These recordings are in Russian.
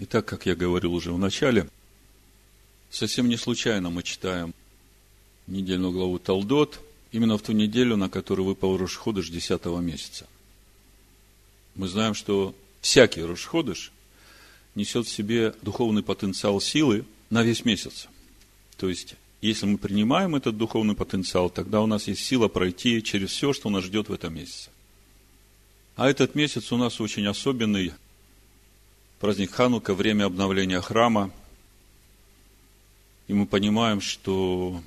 И так, как я говорил уже в начале, совсем не случайно мы читаем недельную главу Талдот, именно в ту неделю, на которую выпал Рошходыш 10 месяца. Мы знаем, что всякий Рошходыш несет в себе духовный потенциал силы на весь месяц. То есть, если мы принимаем этот духовный потенциал, тогда у нас есть сила пройти через все, что нас ждет в этом месяце. А этот месяц у нас очень особенный. Праздник Ханука, время обновления храма. И мы понимаем, что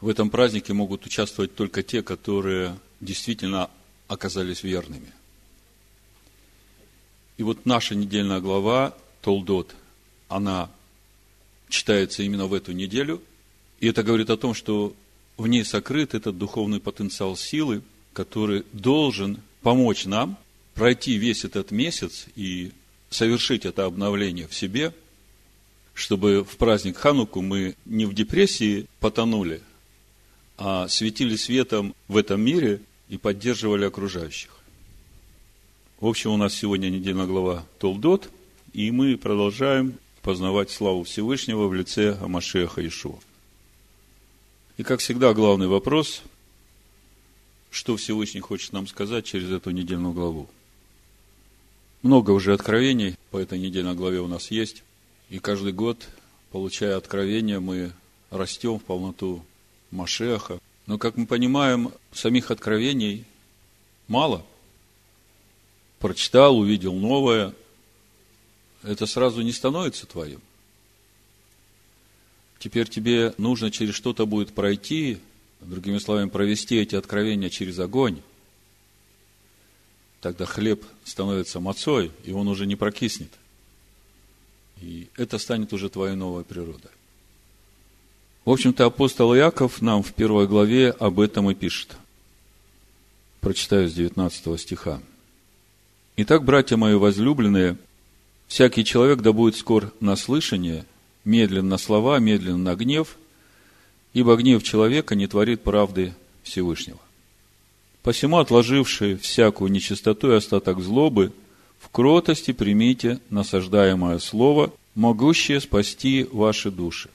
в этом празднике могут участвовать только те, которые действительно оказались верными. И вот наша недельная глава Толдот, она читается именно в эту неделю. И это говорит о том, что в ней сокрыт этот духовный потенциал силы, который должен помочь нам пройти весь этот месяц и совершить это обновление в себе, чтобы в праздник Хануку мы не в депрессии потонули, а светили светом в этом мире и поддерживали окружающих. В общем, у нас сегодня недельная глава Толдот, и мы продолжаем познавать славу Всевышнего в лице Амашеха Ишуа. И, как всегда, главный вопрос, что Всевышний хочет нам сказать через эту недельную главу. Много уже откровений по этой недельной главе у нас есть, и каждый год, получая откровения, мы растем в полноту Машеха. Но, как мы понимаем, самих откровений мало – прочитал, увидел новое, это сразу не становится твоим. Теперь тебе нужно через что-то будет пройти, другими словами, провести эти откровения через огонь. Тогда хлеб становится мацой, и он уже не прокиснет. И это станет уже твоей новой природой. В общем-то, апостол Иаков нам в первой главе об этом и пишет. Прочитаю с 19 стиха. Итак, братья мои возлюбленные, всякий человек да будет скор на слышание, медлен на слова, медлен на гнев, ибо гнев человека не творит правды Всевышнего. Посему, отложивший всякую нечистоту и остаток злобы, в кротости примите насаждаемое слово, могущее спасти ваши души.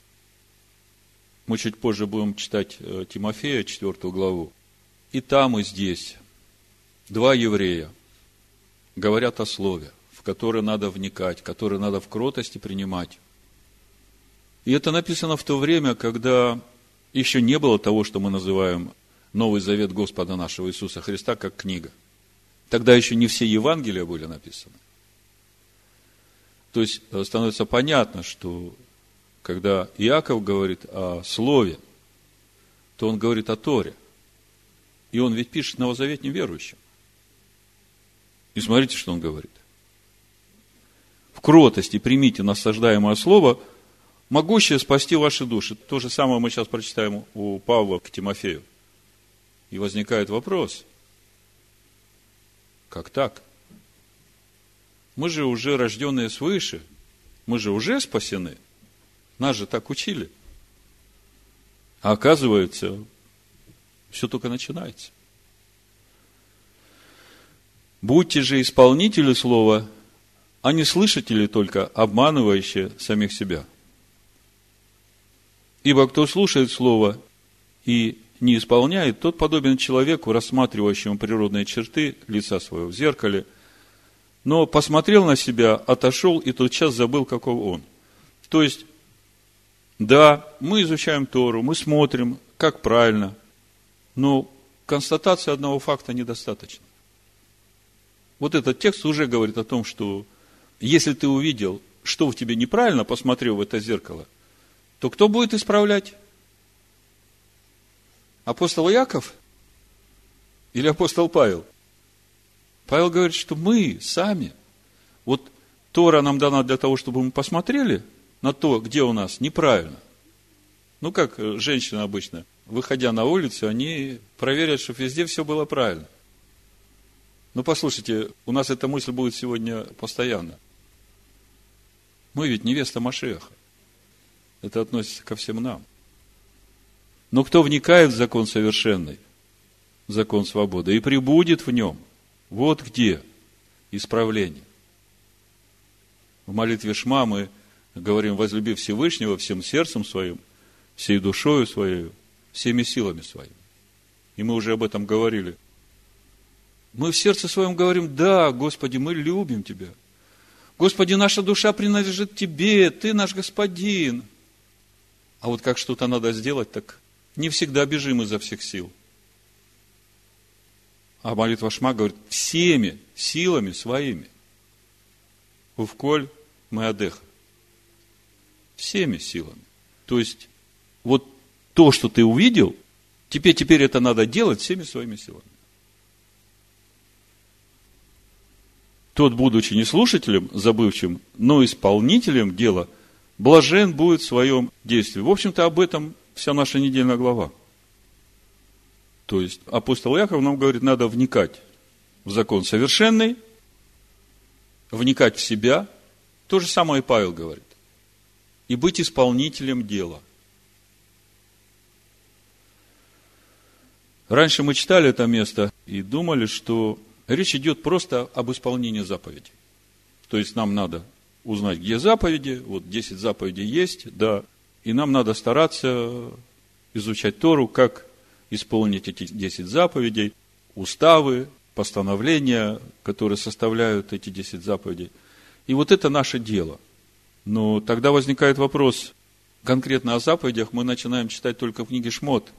Мы чуть позже будем читать э, Тимофея, 4 главу. И там, и здесь два еврея – говорят о слове, в которое надо вникать, которое надо в кротости принимать. И это написано в то время, когда еще не было того, что мы называем Новый Завет Господа нашего Иисуса Христа как книга. Тогда еще не все Евангелия были написаны. То есть э, становится понятно, что когда Иаков говорит о Слове, то он говорит о Торе. И он ведь пишет новозаветним верующим. И смотрите, что он говорит. В кротости примите насаждаемое слово, могущее спасти ваши души. То же самое мы сейчас прочитаем у Павла к Тимофею. И возникает вопрос, как так? Мы же уже рожденные свыше, мы же уже спасены. Нас же так учили. А оказывается, все только начинается. Будьте же исполнители слова, а не слышатели только, обманывающие самих себя. Ибо кто слушает слово и не исполняет, тот подобен человеку, рассматривающему природные черты лица своего в зеркале, но посмотрел на себя, отошел и тотчас забыл, каков он. То есть, да, мы изучаем Тору, мы смотрим, как правильно, но констатации одного факта недостаточно. Вот этот текст уже говорит о том, что если ты увидел, что в тебе неправильно, посмотрел в это зеркало, то кто будет исправлять? Апостол Яков или апостол Павел? Павел говорит, что мы сами. Вот Тора нам дана для того, чтобы мы посмотрели на то, где у нас неправильно. Ну, как женщины обычно, выходя на улицу, они проверят, чтобы везде все было правильно – ну, послушайте, у нас эта мысль будет сегодня постоянно. Мы ведь невеста Машеха. Это относится ко всем нам. Но кто вникает в закон совершенный, закон свободы, и прибудет в нем, вот где исправление. В молитве Шма мы говорим, возлюби Всевышнего всем сердцем своим, всей душою своей, всеми силами своими. И мы уже об этом говорили. Мы в сердце своем говорим, да, Господи, мы любим Тебя. Господи, наша душа принадлежит Тебе, Ты наш Господин. А вот как что-то надо сделать, так не всегда бежим изо всех сил. А молитва Шма говорит, всеми силами своими. Увколь мы одеха. Всеми силами. То есть, вот то, что ты увидел, теперь, теперь это надо делать всеми своими силами. Тот, будучи не слушателем забывчим, но исполнителем дела, блажен будет в своем действии. В общем-то, об этом вся наша недельная глава. То есть, апостол Яков нам говорит, надо вникать в закон совершенный, вникать в себя. То же самое и Павел говорит. И быть исполнителем дела. Раньше мы читали это место и думали, что речь идет просто об исполнении заповедей. То есть нам надо узнать, где заповеди, вот 10 заповедей есть, да, и нам надо стараться изучать Тору, как исполнить эти 10 заповедей, уставы, постановления, которые составляют эти 10 заповедей. И вот это наше дело. Но тогда возникает вопрос, конкретно о заповедях мы начинаем читать только в книге Шмот.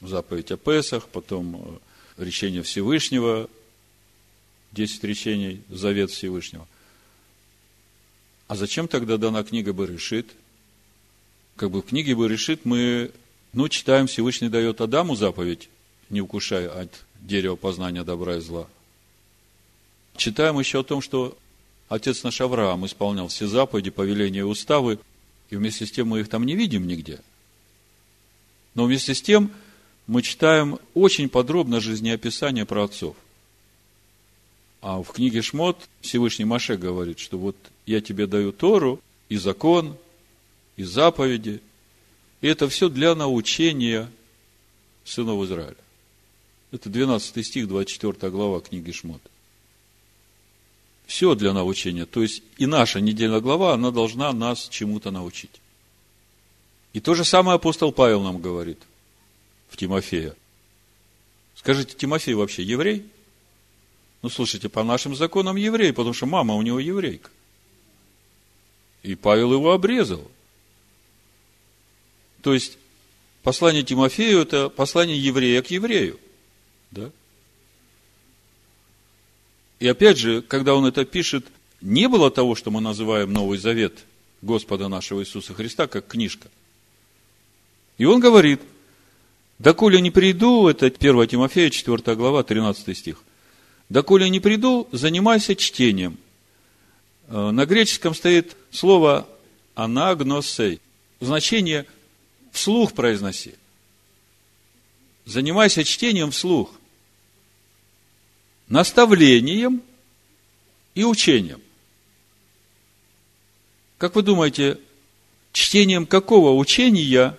Заповедь о Песах, потом э, речение Всевышнего, 10 речений, завет Всевышнего. А зачем тогда дана книга Берешит? Как бы в книге Берешит мы, ну, читаем, Всевышний дает Адаму заповедь, не укушая от дерева познания добра и зла. Читаем еще о том, что отец наш Авраам исполнял все заповеди, повеления и уставы, и вместе с тем мы их там не видим нигде. Но вместе с тем мы читаем очень подробно жизнеописание про отцов – а в книге Шмот Всевышний Маше говорит, что вот я тебе даю Тору и закон, и заповеди. И это все для научения сынов Израиля. Это 12 стих, 24 глава книги Шмот. Все для научения. То есть и наша недельная глава, она должна нас чему-то научить. И то же самое апостол Павел нам говорит в Тимофея. Скажите, Тимофей вообще еврей? Ну, слушайте, по нашим законам еврей, потому что мама у него еврейка. И Павел его обрезал. То есть, послание Тимофею – это послание еврея к еврею. Да? И опять же, когда он это пишет, не было того, что мы называем Новый Завет Господа нашего Иисуса Христа, как книжка. И он говорит, доколе не приду, это 1 Тимофея, 4 глава, 13 стих, Доколе не приду, занимайся чтением. Э, на греческом стоит слово анагносей. Значение вслух произноси. Занимайся чтением вслух. Наставлением и учением. Как вы думаете, чтением какого учения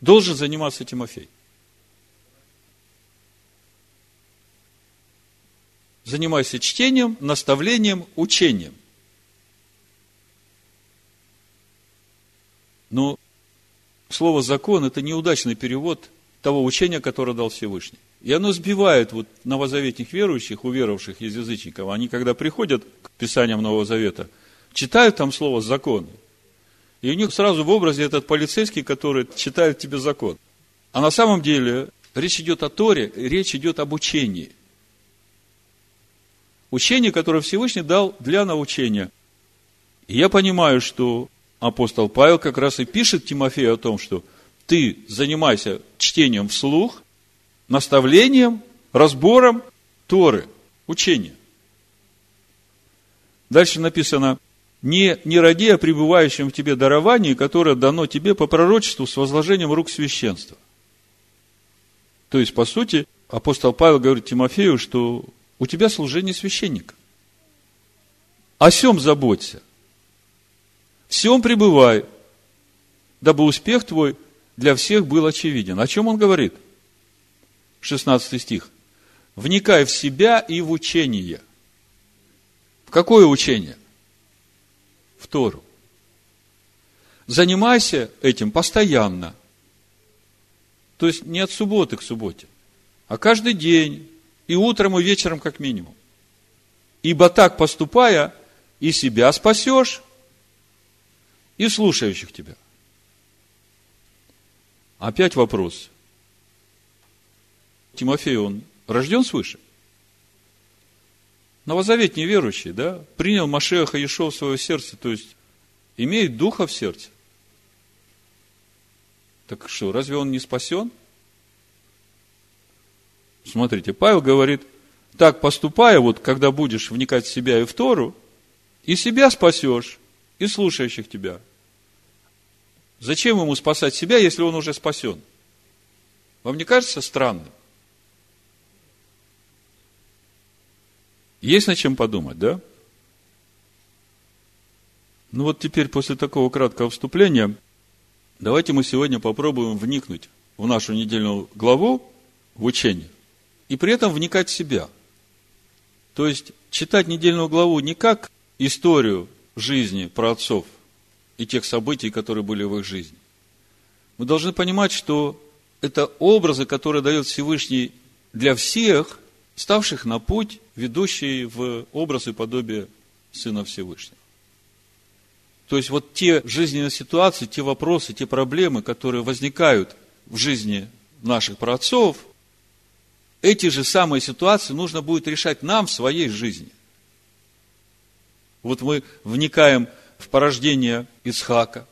должен заниматься Тимофей? занимайся чтением, наставлением, учением. Но слово закон это неудачный перевод того учения, которое дал Всевышний. И оно сбивает вот новозаветных верующих, уверовавших из язычников. Они, когда приходят к Писаниям Нового Завета, читают там слово «законы». И у них сразу в образе этот полицейский, который читает тебе закон. А на самом деле речь идет о Торе, речь идет об учении – Учение, которое Всевышний дал для научения. И я понимаю, что апостол Павел как раз и пишет Тимофею о том, что ты занимайся чтением вслух, наставлением, разбором Торы, учения. Дальше написано, не, не ради о пребывающем в тебе даровании, которое дано тебе по пророчеству с возложением рук священства. То есть, по сути, апостол Павел говорит Тимофею, что у тебя служение священника. О сем заботься. Всем пребывай, дабы успех твой для всех был очевиден. О чем он говорит? 16 стих. Вникай в себя и в учение. В какое учение? в Тору. Занимайся этим постоянно. То есть не от субботы к субботе, а каждый день, и утром, и вечером как минимум. Ибо так поступая, и себя спасешь, и слушающих тебя. Опять вопрос. Тимофей, он рожден свыше? Новозавет неверующий, да, принял Машеха Ешо в свое сердце, то есть имеет духа в сердце. Так что, разве он не спасен? Смотрите, Павел говорит, так поступая, вот когда будешь вникать в себя и в Тору, и себя спасешь, и слушающих тебя. Зачем ему спасать себя, если он уже спасен? Вам не кажется странным? Есть над чем подумать, да? Ну вот теперь, после такого краткого вступления, давайте мы сегодня попробуем вникнуть в нашу недельную главу, в учение, и при этом вникать в себя. То есть, читать недельную главу не как историю жизни про отцов и тех событий, которые были в их жизни. Мы должны понимать, что это образы, которые дает Всевышний для всех, ставших на путь ведущий в образ и подобие Сына Всевышнего. То есть вот те жизненные ситуации, те вопросы, те проблемы, которые возникают в жизни наших праотцов, эти же самые ситуации нужно будет решать нам в своей жизни. Вот мы вникаем в порождение Исхака,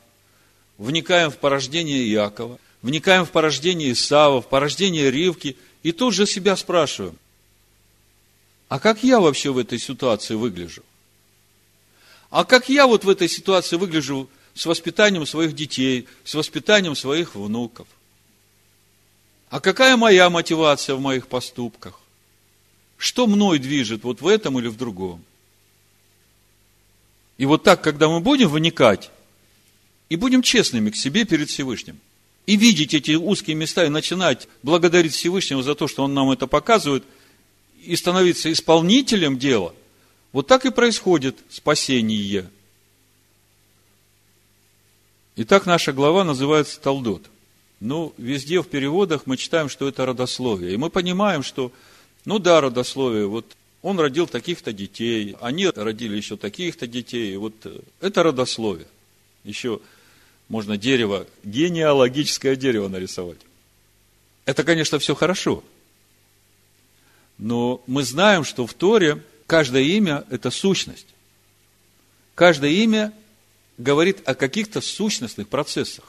вникаем в порождение Иакова, вникаем в порождение Исава, в порождение Ривки, и тут же себя спрашиваем, а как я вообще в этой ситуации выгляжу? А как я вот в этой ситуации выгляжу с воспитанием своих детей, с воспитанием своих внуков? А какая моя мотивация в моих поступках? Что мной движет вот в этом или в другом? И вот так, когда мы будем вникать, и будем честными к себе перед Всевышним, и видеть эти узкие места, и начинать благодарить Всевышнего за то, что Он нам это показывает – и становиться исполнителем дела, вот так и происходит спасение. Итак, наша глава называется Талдот. Ну, везде в переводах мы читаем, что это родословие. И мы понимаем, что, ну да, родословие, вот он родил таких-то детей, они родили еще таких-то детей. Вот это родословие. Еще можно дерево, генеалогическое дерево нарисовать. Это, конечно, все хорошо. Но мы знаем, что в Торе каждое имя – это сущность. Каждое имя говорит о каких-то сущностных процессах.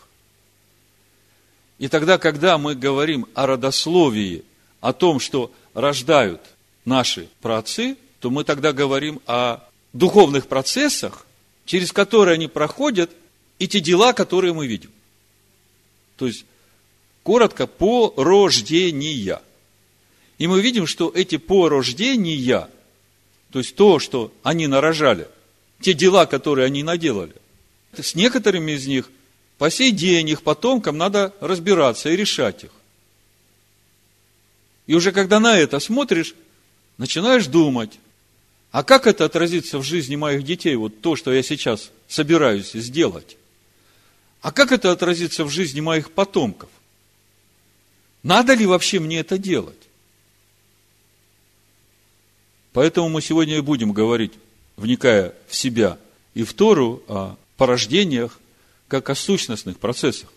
И тогда, когда мы говорим о родословии, о том, что рождают наши праотцы, то мы тогда говорим о духовных процессах, через которые они проходят, и те дела, которые мы видим. То есть, коротко, по рождения – и мы видим, что эти порождения, то есть то, что они нарожали, те дела, которые они наделали, с некоторыми из них по сей день их потомкам надо разбираться и решать их. И уже когда на это смотришь, начинаешь думать, а как это отразится в жизни моих детей, вот то, что я сейчас собираюсь сделать? А как это отразится в жизни моих потомков? Надо ли вообще мне это делать? Поэтому мы сегодня и будем говорить, вникая в себя и в Тору, о порождениях, как о сущностных процессах.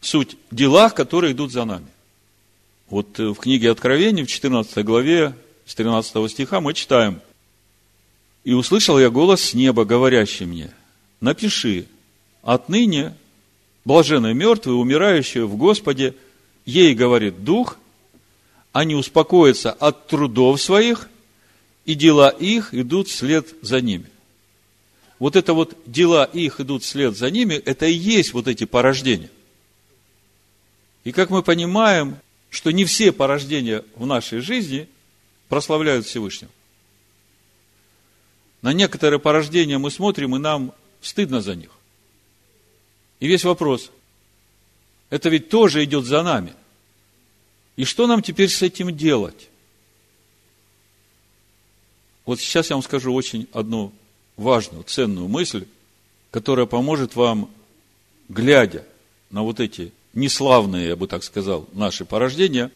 Суть – делах, которые идут за нами. Вот э, в книге Откровений, в 14 главе, с 13 стиха мы читаем. «И услышал я голос с неба, говорящий мне, напиши, отныне блаженные мертвые, умирающие в Господе, ей говорит Дух – они успокоятся от трудов своих, и дела их идут вслед за ними. Вот это вот дела их идут вслед за ними, это и есть вот эти порождения. И как мы понимаем, что не все порождения в нашей жизни прославляют Всевышнего. На некоторые порождения мы смотрим, и нам стыдно за них. И весь вопрос, это ведь тоже идет за нами – и что нам теперь с этим делать? Вот сейчас я вам скажу очень одну важную, ценную мысль, которая поможет вам, глядя на вот эти неславные, я бы так сказал, наши порождения,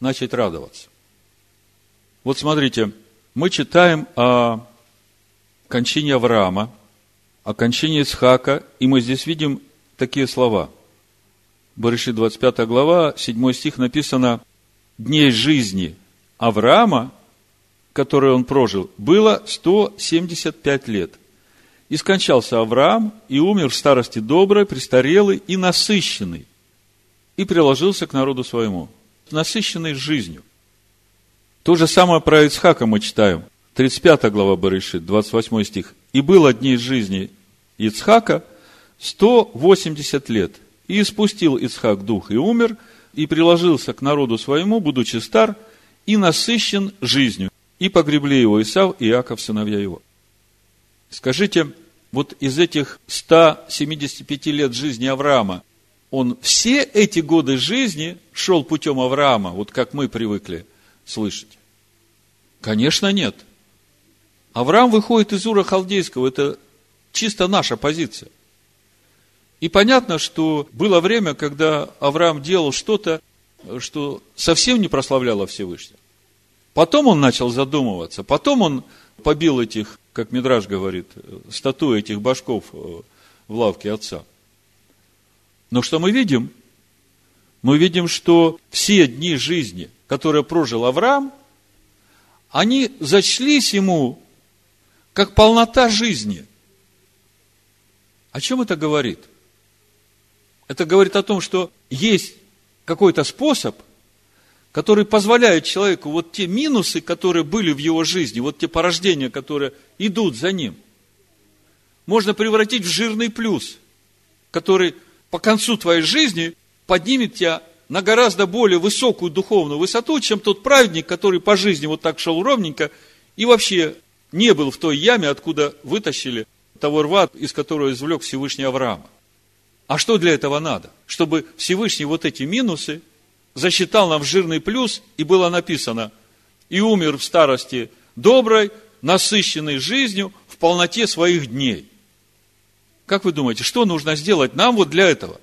начать радоваться. Вот смотрите, мы читаем о кончине Авраама, о кончине Исхака, и мы здесь видим такие слова. Барыши 25 глава, 7 стих написано, «Дней жизни Авраама, которые он прожил, было 175 лет. И скончался Авраам, и умер в старости доброй, престарелый и насыщенный, и приложился к народу своему, насыщенный жизнью. То же самое про Ицхака мы читаем. 35 глава Барышит, 28 стих. «И было дней жизни Ицхака 180 лет. И испустил Ицхак дух и умер, и приложился к народу своему, будучи стар, и насыщен жизнью. И погребли его Исав и Иаков, сыновья его». Скажите, вот из этих 175 лет жизни Авраама, он все эти годы жизни шел путем Авраама, вот как мы привыкли – слышать? Конечно, нет. Авраам выходит из Ура Халдейского, это чисто наша позиция. И понятно, что было время, когда Авраам делал что-то, что совсем не прославляло Всевышнего. Потом он начал задумываться, потом он побил этих, как Мидраж говорит, статуи этих башков э, в лавке отца. Но что мы видим? Мы видим, что все дни жизни которые прожил Авраам, они зачлись ему как полнота жизни. О чем это говорит? Это говорит о том, что есть какой-то способ, который позволяет человеку вот те минусы, которые были в его жизни, вот те порождения, которые идут за ним, можно превратить в жирный плюс, который по концу твоей жизни поднимет тебя на гораздо более высокую духовную высоту, чем тот праведник, который по жизни вот так шел ровненько и вообще не был в той яме, откуда вытащили того рва, из которого извлек Всевышний Авраама. А что для этого надо? Чтобы Всевышний вот эти минусы засчитал нам жирный плюс, и было написано, и умер в старости доброй, насыщенной жизнью, в полноте своих дней. Как вы думаете, что нужно сделать нам вот для этого?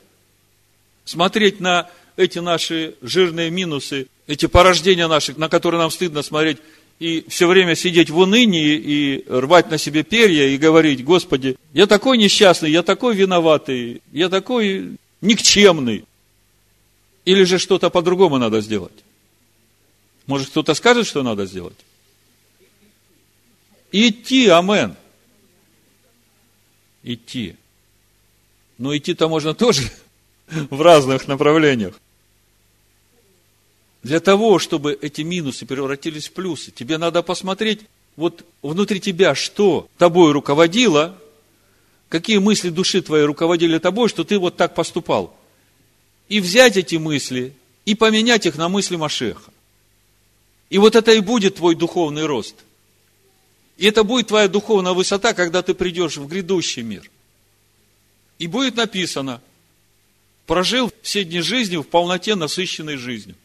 Смотреть на эти наши жирные минусы, эти порождения наши, на которые нам стыдно смотреть, и все время сидеть в унынии и рвать на себе перья и говорить, Господи, я такой несчастный, я такой виноватый, я такой никчемный. Или же что-то по-другому надо сделать? Может, кто-то скажет, что надо сделать? Идти, амен. Идти. Но идти-то можно тоже в разных направлениях. Для того, чтобы эти минусы превратились в плюсы, тебе надо посмотреть вот внутри тебя, что тобой руководило, какие мысли души твоей руководили тобой, что ты вот так поступал. И взять эти мысли и поменять их на мысли Машеха. И вот это и будет твой духовный рост. И это будет твоя духовная высота, когда ты придешь в грядущий мир. И будет написано, прожил все дни жизни в полноте насыщенной жизнью.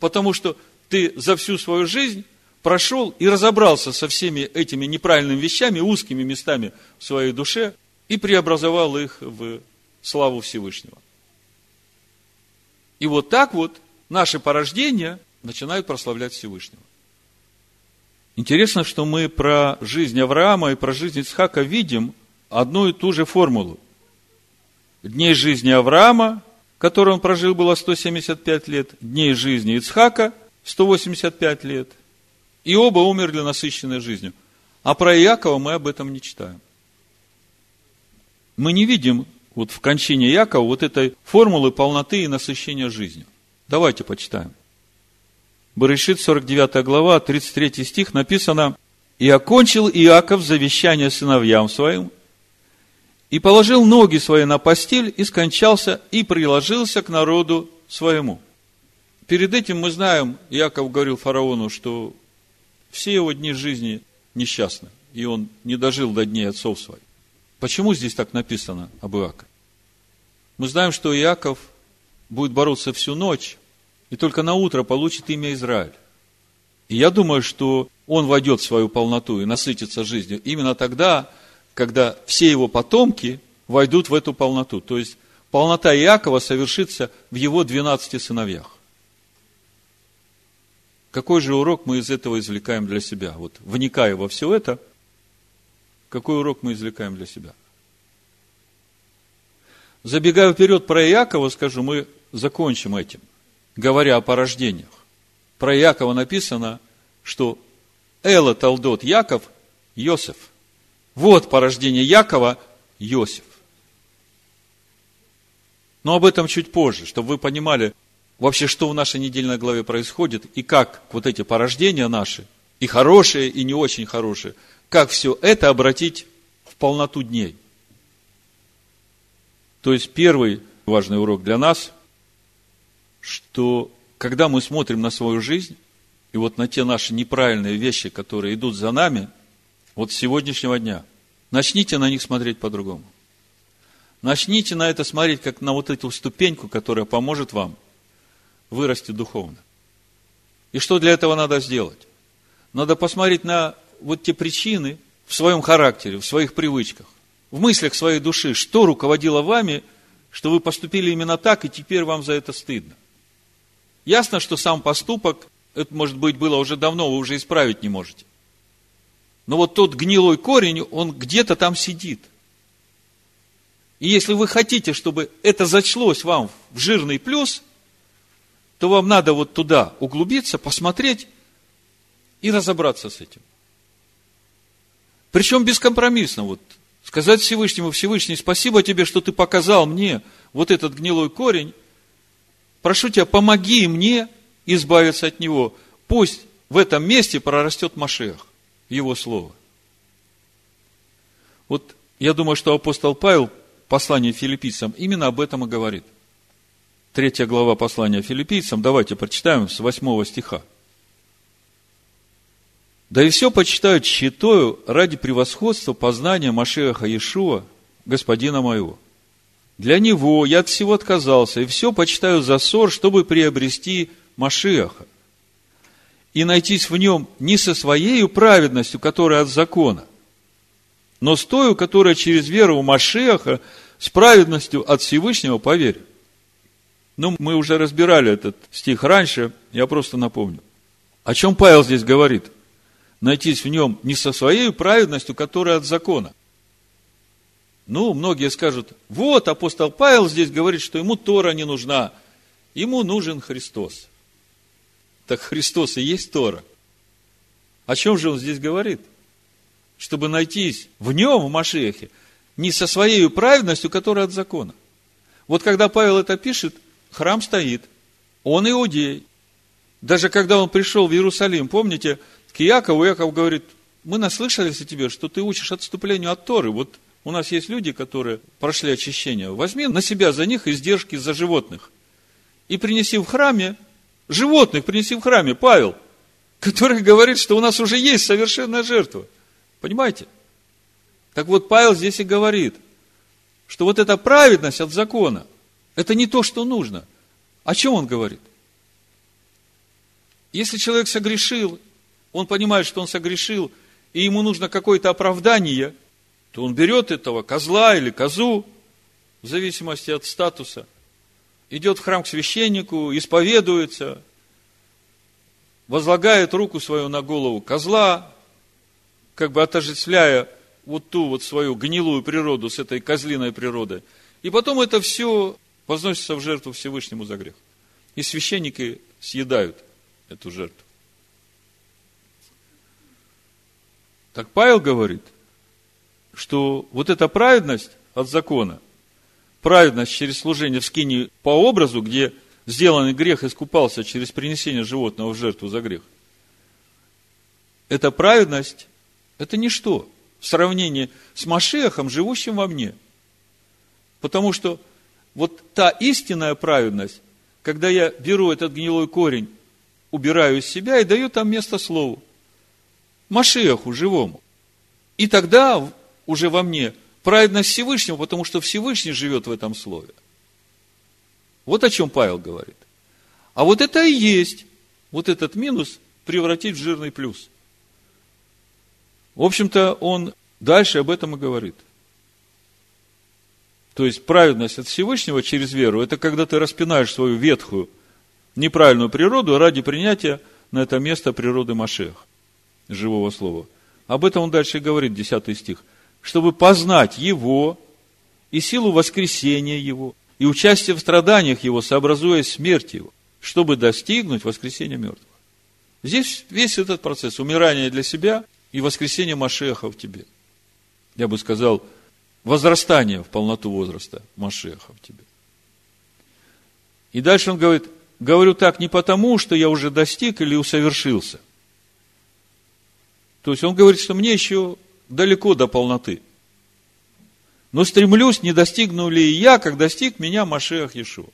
Потому что ты за всю свою жизнь прошел и разобрался со всеми этими неправильными вещами, узкими местами в своей душе и преобразовал их в славу Всевышнего. И вот так вот наши порождения начинают прославлять Всевышнего. Интересно, что мы про жизнь Авраама и про жизнь Исхака видим одну и ту же формулу. Дней жизни Авраама который он прожил, было 175 лет, дней жизни Ицхака 185 лет. И оба умерли насыщенной жизнью. А про Иакова мы об этом не читаем. Мы не видим вот в кончине Якова вот этой формулы полноты и насыщения жизнью. Давайте почитаем. Барышит, 49 глава, 33 стих написано, «И окончил Иаков завещание сыновьям своим, и положил ноги свои на постель, и скончался, и приложился к народу своему. Перед этим мы знаем, Яков говорил фараону, что все его дни жизни несчастны, и он не дожил до дней отцов своих. Почему здесь так написано об Иакове? Мы знаем, что Иаков будет бороться всю ночь, и только на утро получит имя Израиль. И я думаю, что он войдет в свою полноту и насытится жизнью именно тогда, когда все его потомки войдут в эту полноту. То есть, полнота Иакова совершится в его 12 сыновьях. Какой же урок мы из этого извлекаем для себя? Вот, вникая во все это, какой урок мы извлекаем для себя? Забегая вперед про Иакова, скажу, мы закончим этим, говоря о порождениях. Про Иакова написано, что Эла Талдот Яков – Йосиф. Вот порождение Якова – Йосиф. Но об этом чуть позже, чтобы вы понимали вообще, что в нашей недельной главе происходит, и как вот эти порождения наши, и хорошие, и не очень хорошие, как все это обратить в полноту дней. То есть первый важный урок для нас, что когда мы смотрим на свою жизнь, и вот на те наши неправильные вещи, которые идут за нами, вот с сегодняшнего дня, начните на них смотреть по-другому. Начните на это смотреть, как на вот эту ступеньку, которая поможет вам вырасти духовно. И что для этого надо сделать? Надо посмотреть на вот те причины в своем характере, в своих привычках, в мыслях своей души, что руководило вами, что вы поступили именно так, и теперь вам за это стыдно. Ясно, что сам поступок это, может быть, было уже давно, вы уже исправить не можете. Но вот тот гнилой корень, он где-то там сидит. И если вы хотите, чтобы это зачлось вам в жирный плюс, то вам надо вот туда углубиться, посмотреть и разобраться с этим. Причем бескомпромиссно. Вот, сказать Всевышнему, Всевышний, спасибо тебе, что ты показал мне вот этот гнилой корень. Прошу тебя, помоги мне избавиться от него. Пусть в этом месте прорастет Машех, его слово. Вот я думаю, что апостол Павел, послание филиппийцам, именно об этом и говорит. Третья глава послания филиппийцам, давайте прочитаем с восьмого стиха. Да и все почитают щитою ради превосходства познания Машеха Иешуа, Господина моего. Для него я от всего отказался, и все почитаю за ссор, чтобы приобрести Машиаха, и найтись в нем не со своей праведностью, которая от закона, но с той, которая через веру в Машиаха с праведностью от Всевышнего по вере. Ну, мы уже разбирали этот стих раньше, я просто напомню. О чем Павел здесь говорит? Найтись в нем не со своей праведностью, которая от закона. Ну, многие скажут, вот апостол Павел здесь говорит, что ему Тора не нужна, ему нужен Христос. Так Христос и есть Тора. О чем же он здесь говорит? Чтобы найтись в нем, в Машехе, не со своей праведностью, которая от закона. Вот когда Павел это пишет, храм стоит, он иудей. Даже когда он пришел в Иерусалим, помните, к Иакову, Иаков говорит, мы наслышались о тебе, что ты учишь отступлению от Торы. Вот у нас есть люди, которые прошли очищение. Возьми на себя за них издержки за животных. И принеси в храме животных принеси в храме, Павел, который говорит, что у нас уже есть совершенная жертва. Понимаете? Так вот, Павел здесь и говорит, что вот эта праведность от закона, это не то, что нужно. О чем он говорит? Если человек согрешил, он понимает, что он согрешил, и ему нужно какое-то оправдание, то он берет этого козла или козу, в зависимости от статуса, идет в храм к священнику, исповедуется, возлагает руку свою на голову козла, как бы отождествляя вот ту вот свою гнилую природу с этой козлиной природой. И потом это все возносится в жертву Всевышнему за грех. И священники съедают эту жертву. Так Павел говорит, что вот эта праведность от закона – праведность через служение в скине по образу, где сделанный грех искупался через принесение животного в жертву за грех. Эта праведность, это ничто в сравнении с Машехом, живущим во мне. Потому что вот та истинная праведность, когда я беру этот гнилой корень, убираю из себя и даю там место слову. Машеху живому. И тогда уже во мне праведность Всевышнего, потому что Всевышний живет в этом слове. Вот о чем Павел говорит. А вот это и есть вот этот минус превратить в жирный плюс. В общем-то, он дальше об этом и говорит. То есть, праведность от Всевышнего через веру, это когда ты распинаешь свою ветхую, неправильную природу ради принятия на это место природы Машех, живого слова. Об этом он дальше говорит, 10 стих. Чтобы познать Его и силу воскресения Его, и участие в страданиях Его, сообразуя смерть Его, чтобы достигнуть воскресения мертвых. Здесь весь этот процесс умирания для себя и воскресения Машеха в тебе. Я бы сказал, возрастание в полноту возраста Машеха в тебе. И дальше он говорит, говорю так не потому, что я уже достиг или усовершился. То есть он говорит, что мне еще далеко до полноты. Но стремлюсь, не достигну ли я, как достиг меня Машех Иешуа.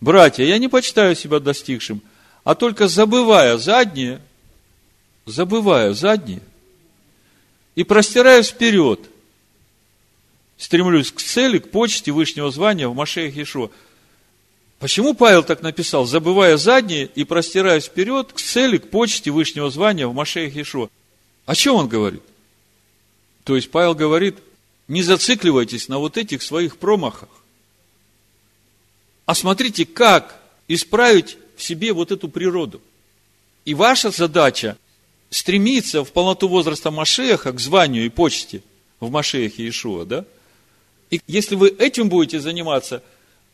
Братья, я не почитаю себя достигшим, а только забывая заднее, забывая заднее, и простираюсь вперед, стремлюсь к цели, к почте Вышнего звания в Машеях Иешуа. Почему Павел так написал? Забывая заднее и простираясь вперед к цели, к почте Вышнего звания в Машеях Иешуа. О чем он говорит? То есть Павел говорит, не зацикливайтесь на вот этих своих промахах, а смотрите, как исправить в себе вот эту природу. И ваша задача стремиться в полноту возраста Машеха к званию и почте в Машехе Иешуа, да? И если вы этим будете заниматься,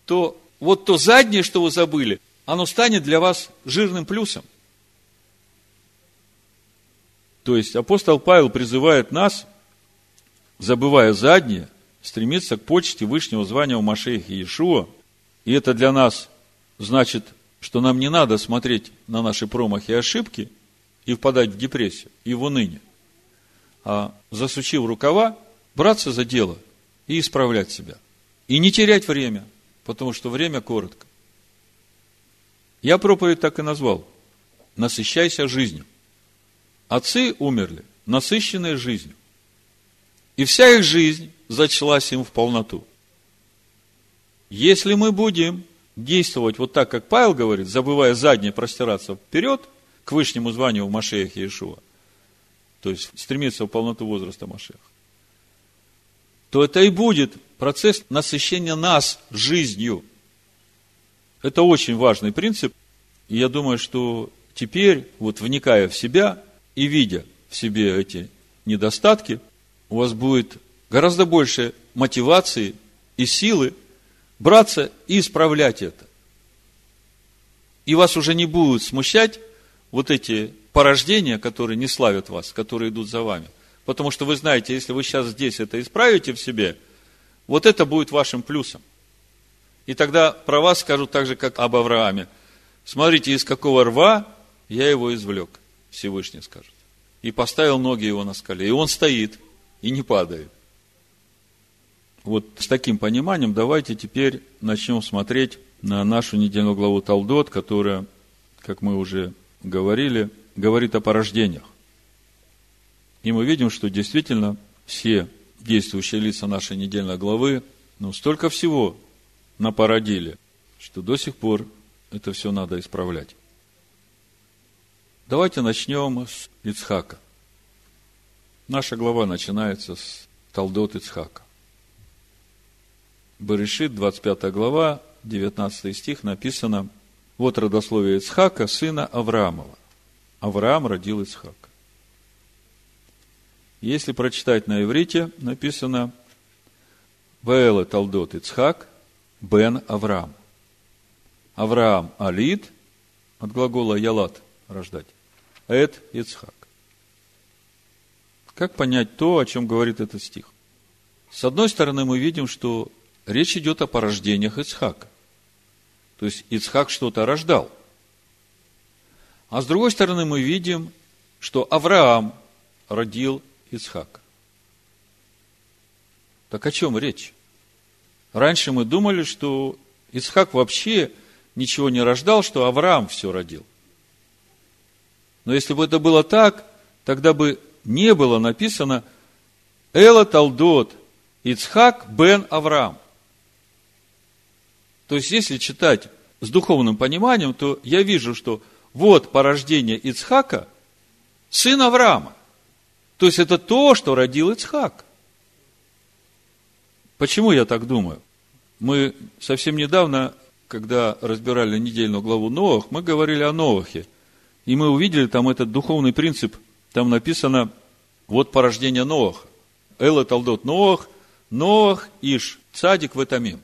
то вот то заднее, что вы забыли, оно станет для вас жирным плюсом. То есть апостол Павел призывает нас, забывая заднее, стремиться к почте Вышнего звания у Машеха Иешуа. И это для нас значит, что нам не надо смотреть на наши промахи и ошибки и впадать в депрессию и в уныние, а засучив рукава, браться за дело и исправлять себя. И не терять время, потому что время коротко. Я проповедь так и назвал. Насыщайся жизнью. Отцы умерли, насыщенные жизнью. И вся их жизнь зачлась им в полноту. Если мы будем действовать вот так, как Павел говорит, забывая заднее простираться вперед к вышнему званию в Машеях Иешуа, то есть стремиться в полноту возраста Машеха, то это и будет процесс насыщения нас жизнью. Это очень важный принцип. И я думаю, что теперь, вот вникая в себя, и видя в себе эти недостатки, у вас будет гораздо больше мотивации и силы браться и исправлять это. И вас уже не будут смущать вот эти порождения, которые не славят вас, которые идут за вами. Потому что вы знаете, если вы сейчас здесь это исправите в себе, вот это будет вашим плюсом. И тогда про вас скажут так же, как об Аврааме. Смотрите, из какого рва я его извлек. Всевышний скажет. И поставил ноги его на скале. И он стоит, и не падает. Вот с таким пониманием давайте теперь начнем смотреть на нашу недельную главу Талдот, которая, как мы уже говорили, говорит о порождениях. И мы видим, что действительно все действующие лица нашей недельной главы, ну, столько всего напородили, что до сих пор это все надо исправлять. Давайте начнем с Ицхака. Наша глава начинается с Талдот Ицхака. Баришит, 25 глава, 19 стих написано, вот родословие Ицхака, сына Авраамова. Авраам родил Ицхака. Если прочитать на иврите, написано Ваэла Талдот Ицхак, Бен Авраам. Авраам Алид, от глагола Ялат, рождать. Эд Ицхак. Как понять то, о чем говорит этот стих? С одной стороны, мы видим, что речь идет о порождениях Ицхака. То есть Ицхак что-то рождал. А с другой стороны, мы видим, что Авраам родил Ицхака. Так о чем речь? Раньше мы думали, что Ицхак вообще ничего не рождал, что Авраам все родил. Но если бы это было так, тогда бы не было написано Эла Талдот Ицхак бен Авраам. То есть, если читать с духовным пониманием, то я вижу, что вот порождение Ицхака, сын Авраама. То есть это то, что родил Ицхак. Почему я так думаю? Мы совсем недавно, когда разбирали недельную главу Новых, мы говорили о Новахе. И мы увидели там этот духовный принцип. Там написано, вот порождение Новаха. Эла Талдот Ноах, Ноах Иш, Цадик Ватамим.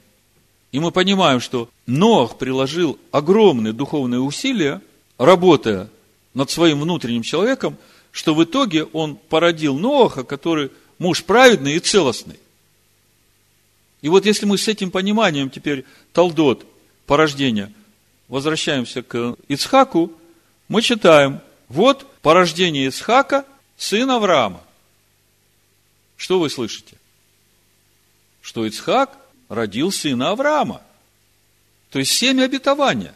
И мы понимаем, что Ноах приложил огромные духовные усилия, работая над своим внутренним человеком, что в итоге он породил Ноаха, который муж праведный и целостный. И вот если мы с этим пониманием теперь Талдот, порождение, возвращаемся к Ицхаку, мы читаем, вот порождение Ицхака, сына Авраама. Что вы слышите? Что Ицхак родил сына Авраама. То есть семя обетования.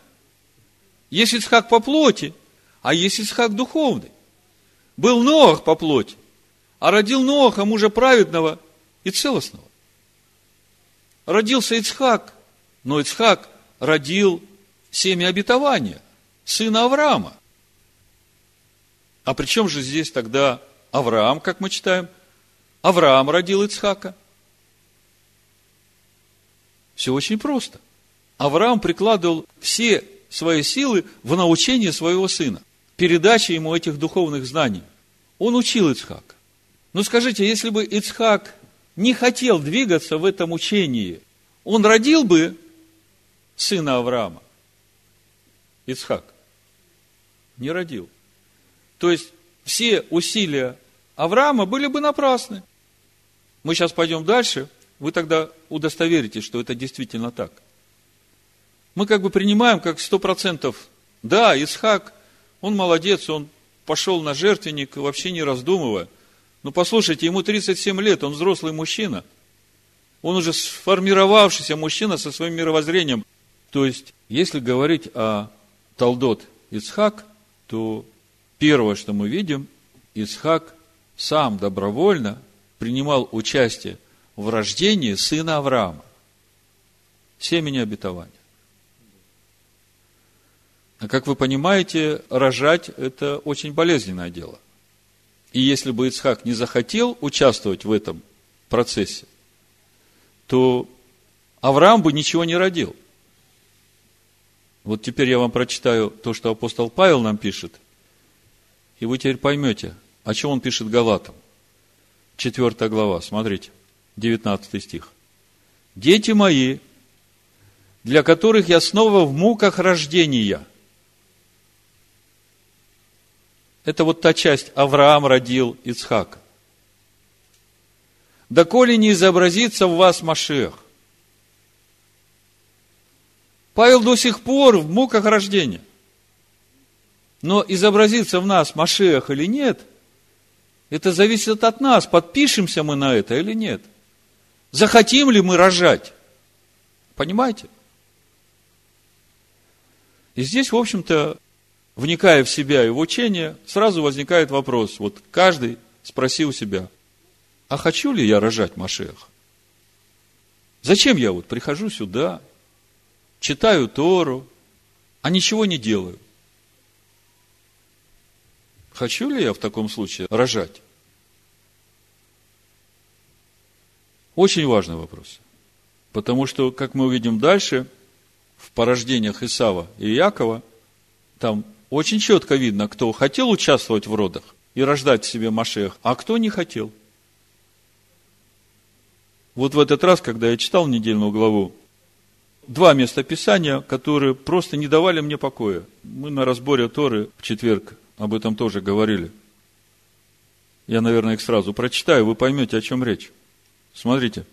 Есть Ицхак по плоти, а есть Ицхак духовный. Был Ноах по плоти, а родил Ноаха, мужа праведного и целостного. Родился Ицхак, но Ицхак родил семя обетования, сына Авраама. А при чем же здесь тогда Авраам, как мы читаем? Авраам родил Ицхака. Все очень просто. Авраам прикладывал все свои силы в научение своего сына, передаче ему этих духовных знаний. Он учил Ицхака. Но скажите, если бы Ицхак не хотел двигаться в этом учении, он родил бы сына Авраама? Ицхак. Не родил. То есть, все усилия Авраама были бы напрасны. Мы сейчас пойдем дальше, вы тогда удостоверитесь, что это действительно так. Мы как бы принимаем как сто процентов, да, Исхак, он молодец, он пошел на жертвенник, вообще не раздумывая. Но послушайте, ему 37 лет, он взрослый мужчина. Он уже сформировавшийся мужчина со своим мировоззрением. То есть, если говорить о Талдот Ицхак, то первое, что мы видим, Ицхак сам добровольно принимал участие в рождении сына Авраама. Семени обетования. А как вы понимаете, рожать – это очень болезненное дело. И если бы Ицхак не захотел участвовать в этом процессе, то Авраам бы ничего не родил. Вот теперь я вам прочитаю то, что апостол Павел нам пишет, и вы теперь поймете, о чем он пишет Галатам. Четвертая глава, смотрите, 19 стих. «Дети мои, для которых я снова в муках рождения – Это вот та часть, Авраам родил Ицхака. Доколе не изобразится в вас Машех. Павел до сих пор в муках рождения. Но изобразится в нас Машех или нет, это зависит от нас, подпишемся мы на это или нет. Захотим ли мы рожать? Понимаете? И здесь, в общем-то, вникая в себя и в учение, сразу возникает вопрос. Вот каждый спросил себя, а хочу ли я рожать Машеха? Зачем я вот прихожу сюда, читаю Тору, а ничего не делаю? Хочу ли я в таком случае рожать? Очень важный вопрос. Потому что, как мы увидим дальше, в порождениях Исава и Якова, там очень четко видно, кто хотел участвовать в родах и рождать себе Машех, а кто не хотел. Вот в этот раз, когда я читал недельную главу, два места Писания, которые просто не давали мне покоя. Мы на разборе Торы в четверг об этом тоже говорили. Я, наверное, их сразу прочитаю, вы поймете, о чем речь. Смотрите.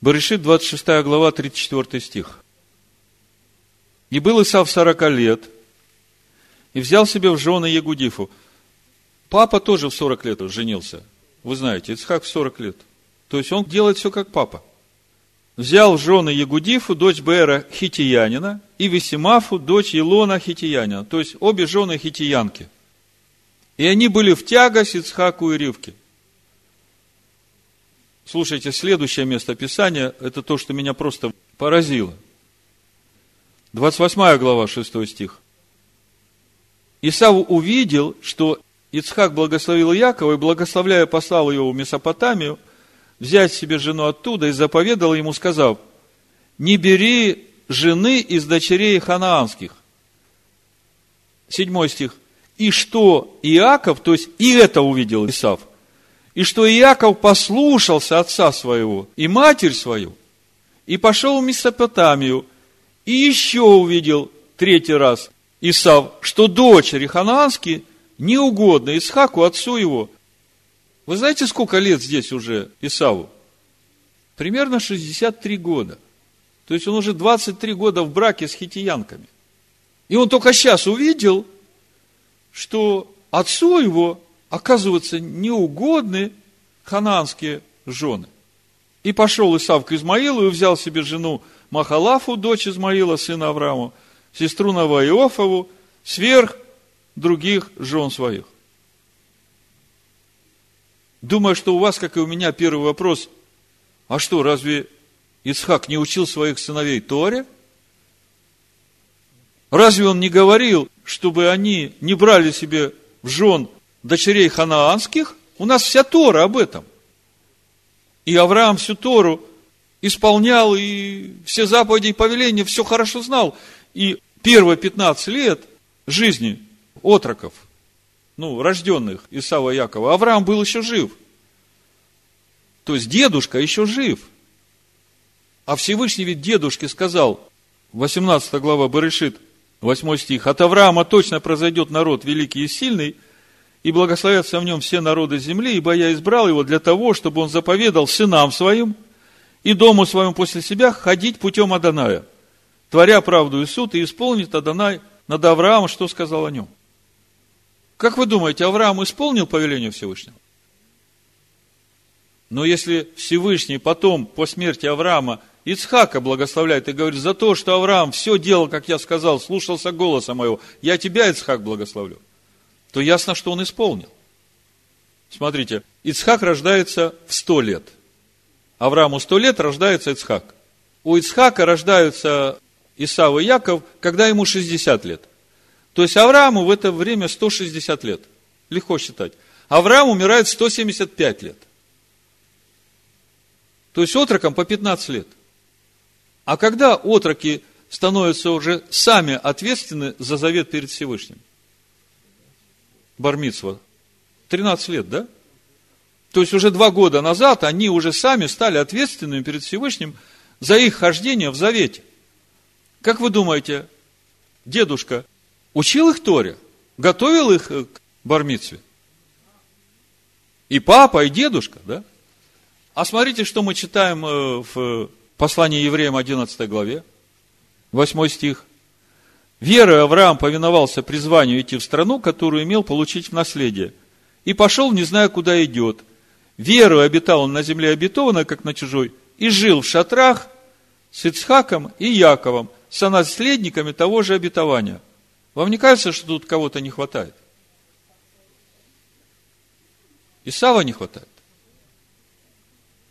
Баришит, 26 глава, 34 стих. «И был Исав 40 лет, и взял себе в жены Ягудифу. Папа тоже в 40 лет женился. Вы знаете, Ицхак в 40 лет. То есть он делает все как папа. Взял в жены Ягудифу, дочь Бера Хитиянина, и Весимафу, дочь Илона Хитиянина. То есть обе жены хитиянки. И они были в тягость Ицхаку и Ривке. Слушайте, следующее место Писания, это то, что меня просто поразило. 28 глава, 6 стих. Исав увидел, что Ицхак благословил Якова и, благословляя, послал его в Месопотамию, взять себе жену оттуда и заповедал ему, сказав, не бери жены из дочерей ханаанских. Седьмой стих. И что Иаков, то есть и это увидел Исав, и что Иаков послушался отца своего и матерь свою, и пошел в Месопотамию, и еще увидел третий раз Исав, что дочери ханаанские не угодно Исхаку, отцу его. Вы знаете, сколько лет здесь уже Исаву? Примерно 63 года. То есть он уже 23 года в браке с хитиянками. И он только сейчас увидел, что отцу его, оказывается, неугодны ханаанские жены. И пошел Исав к Измаилу и взял себе жену Махалафу, дочь Измаила, сына Аврааму, сестру Наваиофову, сверх других жен своих. Думаю, что у вас, как и у меня, первый вопрос, а что, разве Исхак не учил своих сыновей Торе? Разве он не говорил, чтобы они не брали себе в жен дочерей ханаанских? У нас вся Тора об этом. И Авраам всю Тору исполнял, и все заповеди и повеления, все хорошо знал. И первые 15 лет жизни отроков, ну, рожденных Исава и Якова, Авраам был еще жив. То есть дедушка еще жив. А Всевышний ведь дедушке сказал, 18 глава Барышит, 8 стих, от Авраама точно произойдет народ великий и сильный, и благословятся в нем все народы земли, ибо я избрал его для того, чтобы он заповедал сынам своим и дому своему после себя ходить путем Аданая, творя правду и суд, и исполнит Адонай над Авраамом, что сказал о нем. Как вы думаете, Авраам исполнил повеление Всевышнего? Но если Всевышний потом, по смерти Авраама, Ицхака благословляет и говорит, за то, что Авраам все делал, как я сказал, слушался голоса моего, я тебя, Ицхак, благословлю, то ясно, что он исполнил. Смотрите, Ицхак рождается в сто лет. Аврааму сто лет рождается Ицхак. У Ицхака рождаются Исав и Яков, когда ему 60 лет – то есть Аврааму в это время 160 лет. Легко считать. Авраам умирает 175 лет. То есть отрокам по 15 лет. А когда отроки становятся уже сами ответственны за завет перед Всевышним? Бармитсва. 13 лет, да? То есть уже два года назад они уже сами стали ответственными перед Всевышним за их хождение в завете. Как вы думаете, дедушка Учил их Торе, готовил их к бармитве. И папа, и дедушка, да? А смотрите, что мы читаем э, в послании евреям 11 главе, 8 стих. Верой Авраам повиновался призванию идти в страну, которую имел получить в наследие. И пошел, не зная, куда идет. Верой обитал он на земле обетованной, как на чужой, и жил в шатрах с Ицхаком и Яковом, со наследниками того же обетования. Вам не кажется, что тут кого-то не хватает? Исава не хватает.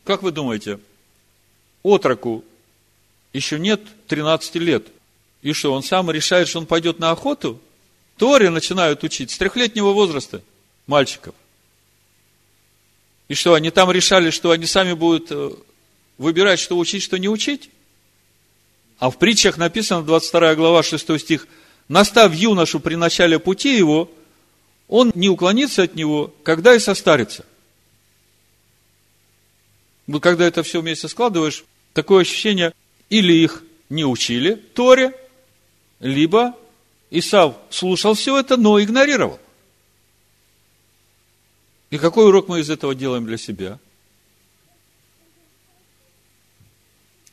Как вы думаете, отроку еще нет 13 лет, и что, он сам решает, что он пойдет на охоту? Торе начинают учить с трехлетнего возраста мальчиков. И что, они там решали, что они сами будут э, выбирать, что учить, что не учить? А в притчах написано, 22 глава, 6 стих – настав юношу при начале пути его, он не уклонится от него, когда и состарится. Вот когда это все вместе складываешь, такое ощущение, или их не учили Торе, либо Исав слушал все это, но игнорировал. И какой урок мы из этого делаем для себя?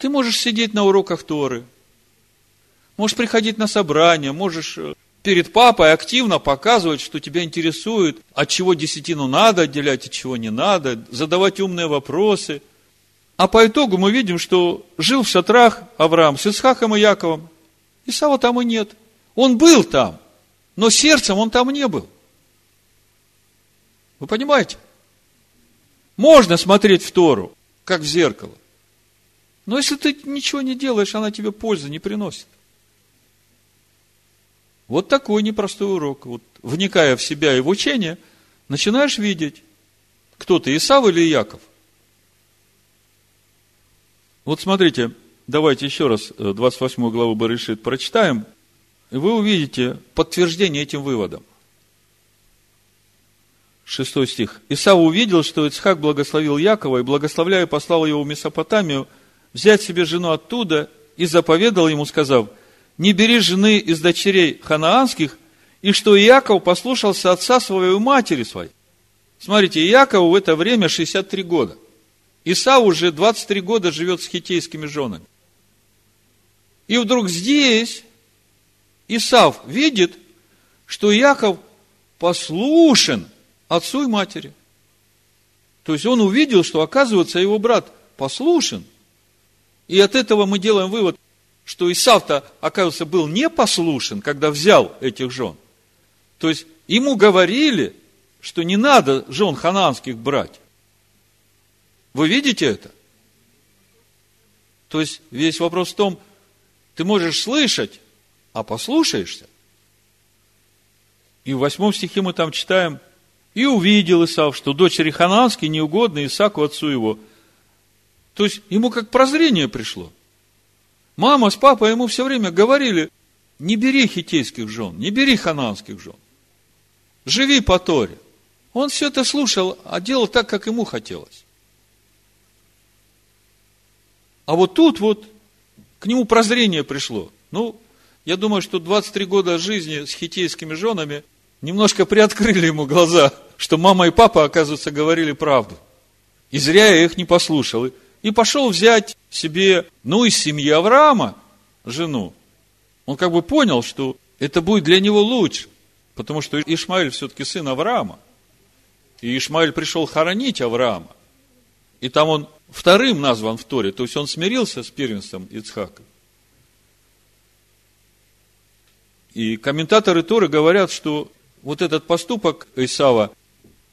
Ты можешь сидеть на уроках Торы, Можешь приходить на собрание, можешь э, перед папой активно показывать, что тебя интересует, от чего десятину надо отделять, от чего не надо, задавать умные вопросы. А по итогу мы видим, что жил в шатрах Авраам с Исхаком и Яковом. Исава там и нет. Он был там, но сердцем он там не был. Вы понимаете? Можно смотреть в Тору, как в зеркало. Но если ты ничего не делаешь, она тебе пользы не приносит. Вот такой непростой урок. Вот, вникая в себя и в учение, начинаешь видеть, кто ты, Исав или Яков. Вот смотрите, давайте еще раз 28 э, главу Барышит прочитаем, и вы увидите подтверждение этим выводам. Шестой стих. Исав увидел, что Ицхак благословил Якова и, благословляя, послал его в Месопотамию взять себе жену оттуда и заповедал ему, сказав, не бери жены из дочерей ханаанских, и что Иаков послушался отца своего матери своей. Смотрите, Иакову в это время 63 года. Исав уже 23 года живет с хитейскими женами. И вдруг здесь Исав видит, что Яков послушен отцу и матери. То есть он увидел, что оказывается его брат послушен. И от этого мы делаем вывод, что Исав-то, оказывается, был непослушен, когда взял этих жен. То есть ему говорили, что не надо жен хананских брать. Вы видите это? То есть весь вопрос в том, ты можешь слышать, а послушаешься. И в восьмом стихе мы там читаем, и увидел Исав, что дочери хананские неугодны Исаку отцу его. То есть ему как прозрение пришло. Мама с папой ему все время говорили, не бери хитейских жен, не бери хананских жен. Живи по Торе. Он все это слушал, а делал так, как ему хотелось. А вот тут вот к нему прозрение пришло. Ну, я думаю, что 23 года жизни с хитейскими женами немножко приоткрыли ему глаза, что мама и папа, оказывается, говорили правду. И зря я их не послушал. И пошел взять себе, ну, из семьи Авраама жену. Он как бы понял, что это будет для него лучше. Потому что Ишмаэль все-таки сын Авраама. И Ишмаэль пришел хоронить Авраама. И там он вторым назван в Торе. То есть он смирился с первенством Ицхака. И комментаторы Торы говорят, что вот этот поступок Исава,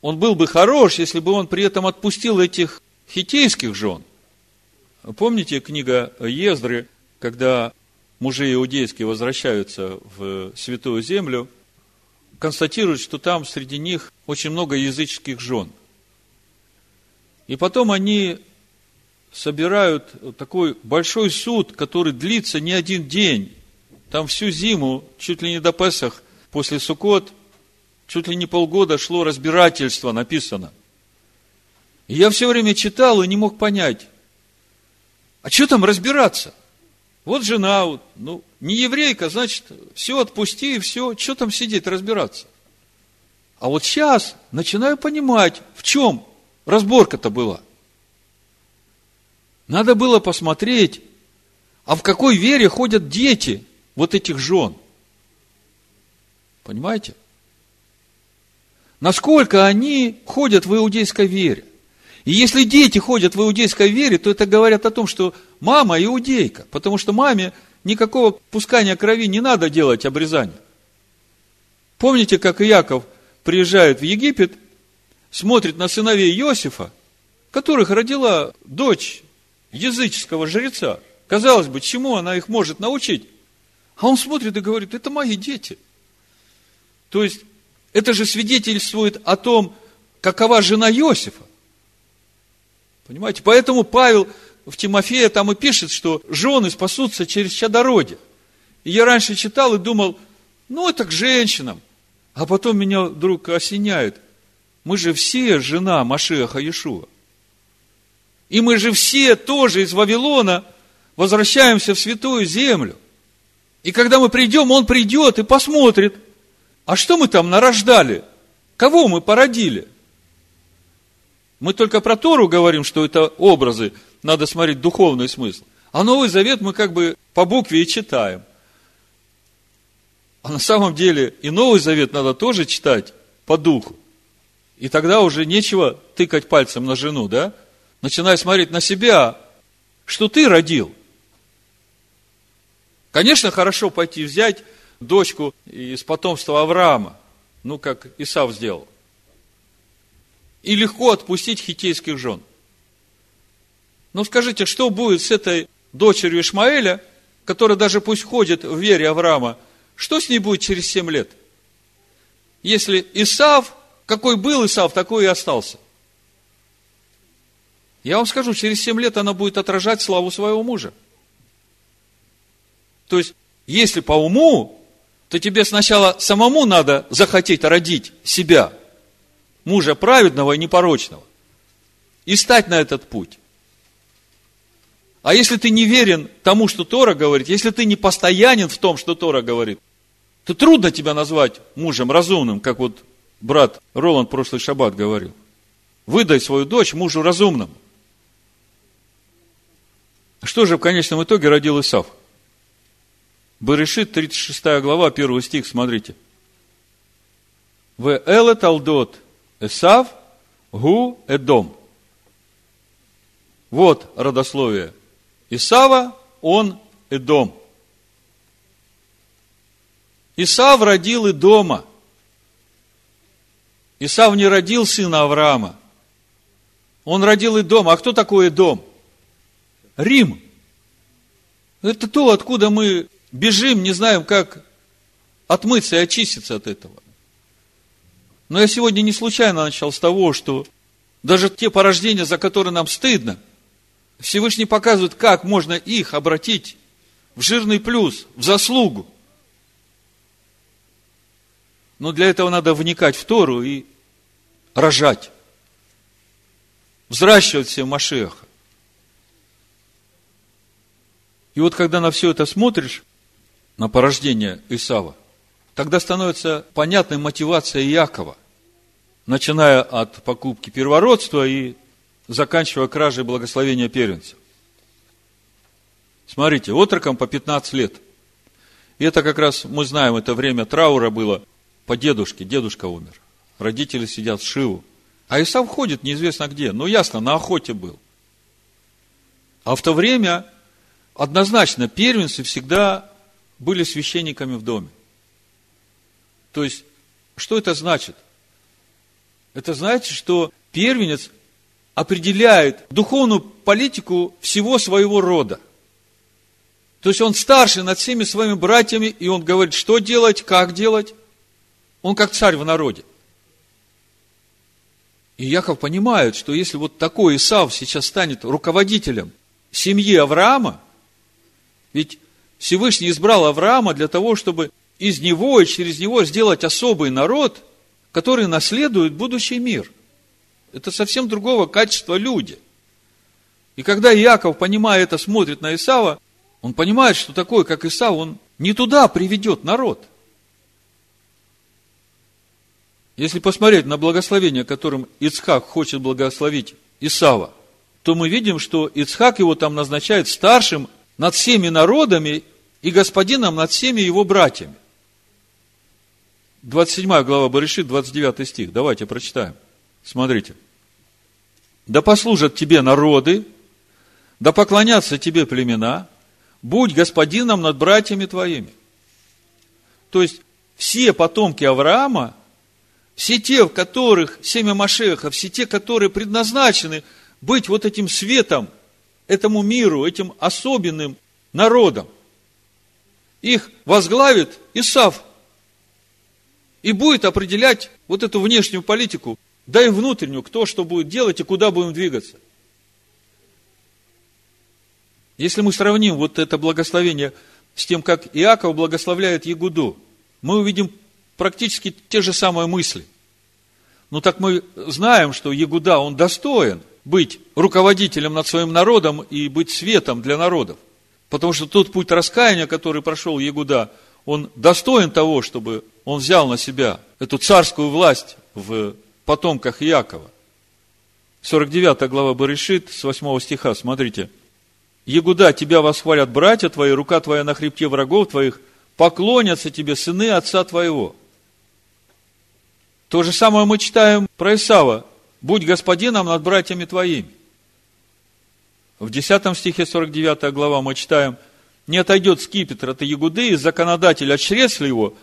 он был бы хорош, если бы он при этом отпустил этих хитейских жен. Помните книга Ездры, когда мужи иудейские возвращаются в Святую Землю – констатируют, что там среди них очень много языческих жен. И потом они собирают такой большой суд, который длится не один день. Там всю зиму, чуть ли не до Песах, после Сукот, чуть ли не полгода шло разбирательство, написано. И я все время читал и не мог понять, а что там разбираться? Вот жена, ну, не еврейка, значит, все отпусти и все, что там сидеть, разбираться. А вот сейчас начинаю понимать, в чем разборка-то была. Надо было посмотреть, а в какой вере ходят дети вот этих жен. Понимаете? Насколько они ходят в иудейской вере. И если дети ходят в иудейской вере, то это говорят о том, что мама иудейка, потому что маме никакого пускания крови не надо делать обрезание. Помните, как Иаков приезжает в Египет, смотрит на сыновей Иосифа, которых родила дочь языческого жреца. Казалось бы, чему она их может научить? А он смотрит и говорит, это мои дети. То есть, это же свидетельствует о том, какова жена Иосифа. Понимаете? Поэтому Павел в Тимофея там и пишет, что жены спасутся через чадородие. И я раньше читал и думал, ну это к женщинам. А потом меня вдруг осеняет. Мы же все жена Машеха Иешуа. И мы же все тоже из Вавилона возвращаемся в святую землю. И когда мы придем, он придет и посмотрит, а что мы там нарождали? Кого мы породили? Мы только про Тору говорим, что это образы, надо смотреть духовный смысл. А Новый Завет мы как бы по букве и читаем. А на самом деле и Новый Завет надо тоже читать по духу. И тогда уже нечего тыкать пальцем на жену, да? Начинай смотреть на себя, что ты родил. Конечно, хорошо пойти взять дочку из потомства Авраама, ну, как Исав сделал – и легко отпустить хитейских жен. Но скажите, что будет с этой дочерью Ишмаэля, которая даже пусть ходит в вере Авраама, что с ней будет через семь лет? Если Исав, Какой был Исав, такой и остался. Я вам скажу, через 7 лет она будет отражать славу своего мужа. То есть, если по уму, то тебе сначала самому надо захотеть родить себя, мужа праведного и непорочного, и стать на этот путь. А если ты не верен тому, что Тора говорит, если ты не постоянен в том, что Тора говорит, то трудно тебя назвать мужем разумным, как вот брат Роланд прошлый шаббат говорил. Выдай свою дочь мужу разумному. Что же в конечном итоге родил Исав? Барышит, 36 глава, 1 стих, смотрите. В эле талдот Исав гу эдом. Вот родословие Исава, он Эдом. Исав родил и дома. Исав не родил сына Авраама. Он родил и. А кто такой дом? Рим. Это то, откуда мы бежим, не знаем, как отмыться и очиститься от этого. Но я сегодня не случайно начал с того, что даже те порождения, за которые нам стыдно, Всевышний показывает, как можно их обратить в жирный плюс, в заслугу. Но для этого надо вникать в Тору и рожать. Взращивать все Машеха. И вот когда на все это смотришь, на порождение Исава, тогда становится понятной мотивация Якова, начиная от покупки первородства и заканчивая кражей благословения первенца. Смотрите, отрокам по 15 лет. И это как раз, мы знаем, это время траура было по дедушке. Дедушка умер. Родители сидят в Шиву. А Исав ходит неизвестно где. Ну, ясно, на охоте был. А в то время однозначно первенцы всегда были священниками в доме. То есть, что это значит? Это значит, что первенец определяет духовную политику всего своего рода. То есть он старше над всеми своими братьями, и он говорит, что делать, как делать. Он как царь в народе. И Яков понимает, что если вот такой Исав сейчас станет руководителем семьи Авраама, ведь Всевышний избрал Авраама для того, чтобы из него и через него сделать особый народ, который наследует будущий мир – это совсем другого качества люди. И когда Иаков, понимая это, смотрит на Исава, он понимает, что такой, как Исав, он не туда приведет народ. Если посмотреть на благословение, которым Ицхак хочет благословить Исава, то мы видим, что Ицхак его там назначает старшим над всеми народами и господином над всеми его братьями. 27 глава Барышит, 29 стих. Давайте прочитаем. Смотрите. Да послужат тебе народы, да поклонятся тебе племена, будь господином над братьями твоими. То есть, все потомки Авраама, все те, в которых семя Машеха, все те, которые предназначены быть вот этим светом этому миру, этим особенным народом, их возглавит Исав и будет определять вот эту внешнюю политику да и внутреннюю, кто что будет делать и куда будем двигаться. Если мы сравним вот это благословение с тем, как Иаков благословляет Ягуду, мы увидим практически те же самые мысли. Ну так мы знаем, что Ягуда, он достоин быть руководителем над своим народом и быть светом для народов. Потому что тот путь раскаяния, который прошел Ягуда, он достоин того, чтобы он взял на себя эту царскую власть в потомках Якова. 49 глава Барышит, с 8 стиха, смотрите. Егуда, тебя восхвалят братья твои, рука твоя на хребте врагов твоих, поклонятся тебе сыны отца твоего. То же самое мы читаем про Исава. Будь господином над братьями твоими. В 10 стихе 49 глава мы читаем, не отойдет скипетр от Ягуды, и законодатель от его,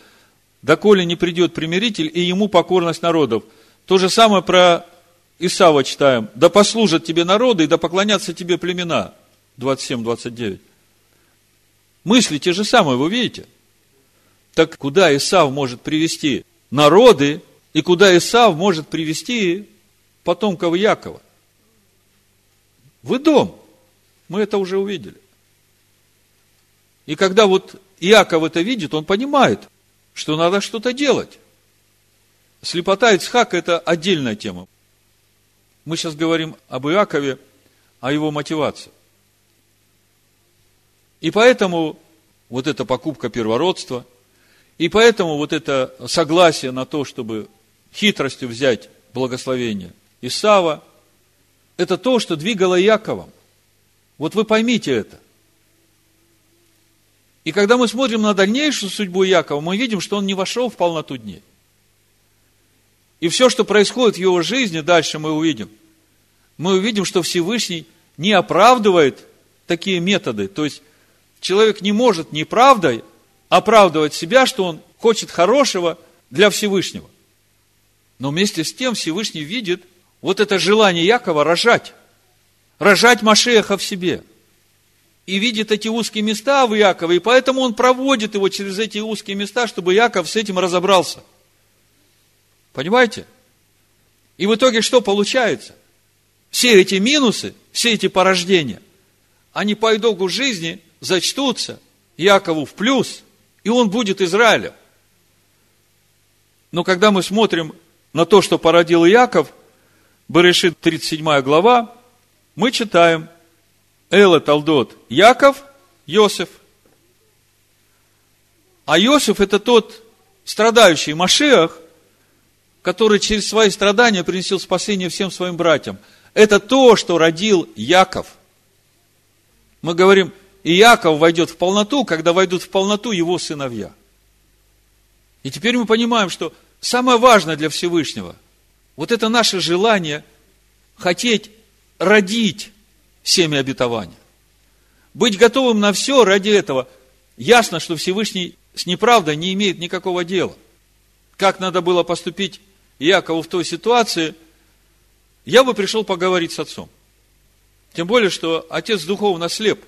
доколе не придет примиритель, и ему покорность народов – то же самое про Исава читаем. Да послужат тебе народы, и да поклонятся тебе племена. 27-29. Мысли те же самые, вы видите? Так куда Исав может привести народы и куда Исав может привести потомков Якова. В дом. Мы это уже увидели. И когда вот Иаков это видит, он понимает, что надо что-то делать. Слепота Ицхака – это отдельная тема. Мы сейчас говорим об Иакове, о его мотивации. И поэтому вот эта покупка первородства, и поэтому вот это согласие на то, чтобы хитростью взять благословение Исава, это то, что двигало Яковом. Вот вы поймите это. И когда мы смотрим на дальнейшую судьбу Якова, мы видим, что он не вошел в полноту дней. И все, что происходит в его жизни, дальше мы увидим. Мы увидим, что Всевышний не оправдывает такие методы. То есть, человек не может неправдой оправдывать себя, что он хочет хорошего для Всевышнего. Но вместе с тем Всевышний видит вот это желание Якова рожать. Рожать Машеха в себе – и видит эти узкие места в Якове, и поэтому он проводит его через эти узкие места, чтобы Яков с этим разобрался. Понимаете? И в итоге что получается? Все эти минусы, все эти порождения, они по итогу жизни зачтутся Якову в плюс, и он будет Израилем. Но когда мы смотрим на то, что породил Яков, Берешит 37 глава, мы читаем – Эла Талдот Яков, Йосиф. А Йосиф это тот страдающий Машиах, который через свои страдания принесил спасение всем своим братьям. Это то, что родил Яков. Мы говорим, и Яков войдет в полноту, когда войдут в полноту его сыновья. И теперь мы понимаем, что самое важное для Всевышнего, вот это наше желание хотеть родить семя обетования. Быть готовым на все ради этого. Ясно, что Всевышний с неправдой не имеет никакого дела. Как надо было поступить Якову в той ситуации, я бы пришел поговорить с отцом. Тем более, что отец духовно слеп.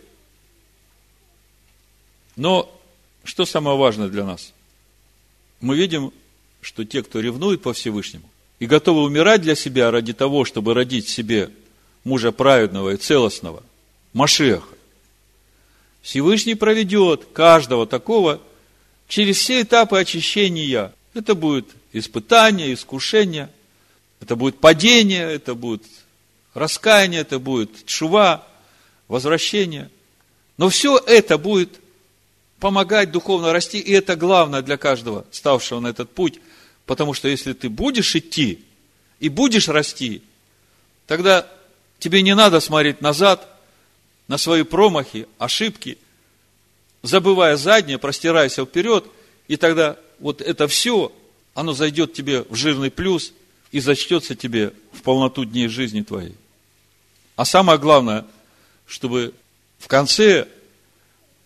Но что самое важное для нас? Мы видим, что те, кто ревнует по Всевышнему и готовы умирать для себя ради того, чтобы родить себе мужа праведного и целостного, Машеха. Всевышний проведет каждого такого через все этапы очищения. Это будет испытание, искушение, это будет падение, это будет раскаяние, это будет чува, возвращение. Но все это будет помогать духовно расти, и это главное для каждого, ставшего на этот путь, потому что если ты будешь идти и будешь расти, тогда Тебе не надо смотреть назад на свои промахи, ошибки, забывая заднее, простирайся вперед, и тогда вот это все, оно зайдет тебе в жирный плюс и зачтется тебе в полноту дней жизни твоей. А самое главное, чтобы в конце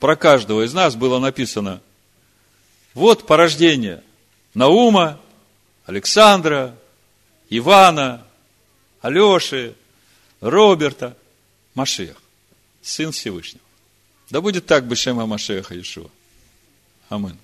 про каждого из нас было написано, вот порождение Наума, Александра, Ивана, Алеши, Роберта, Машех, Сын Всевышнего. Да будет так, Бешема Машеха Иешуа. Амин.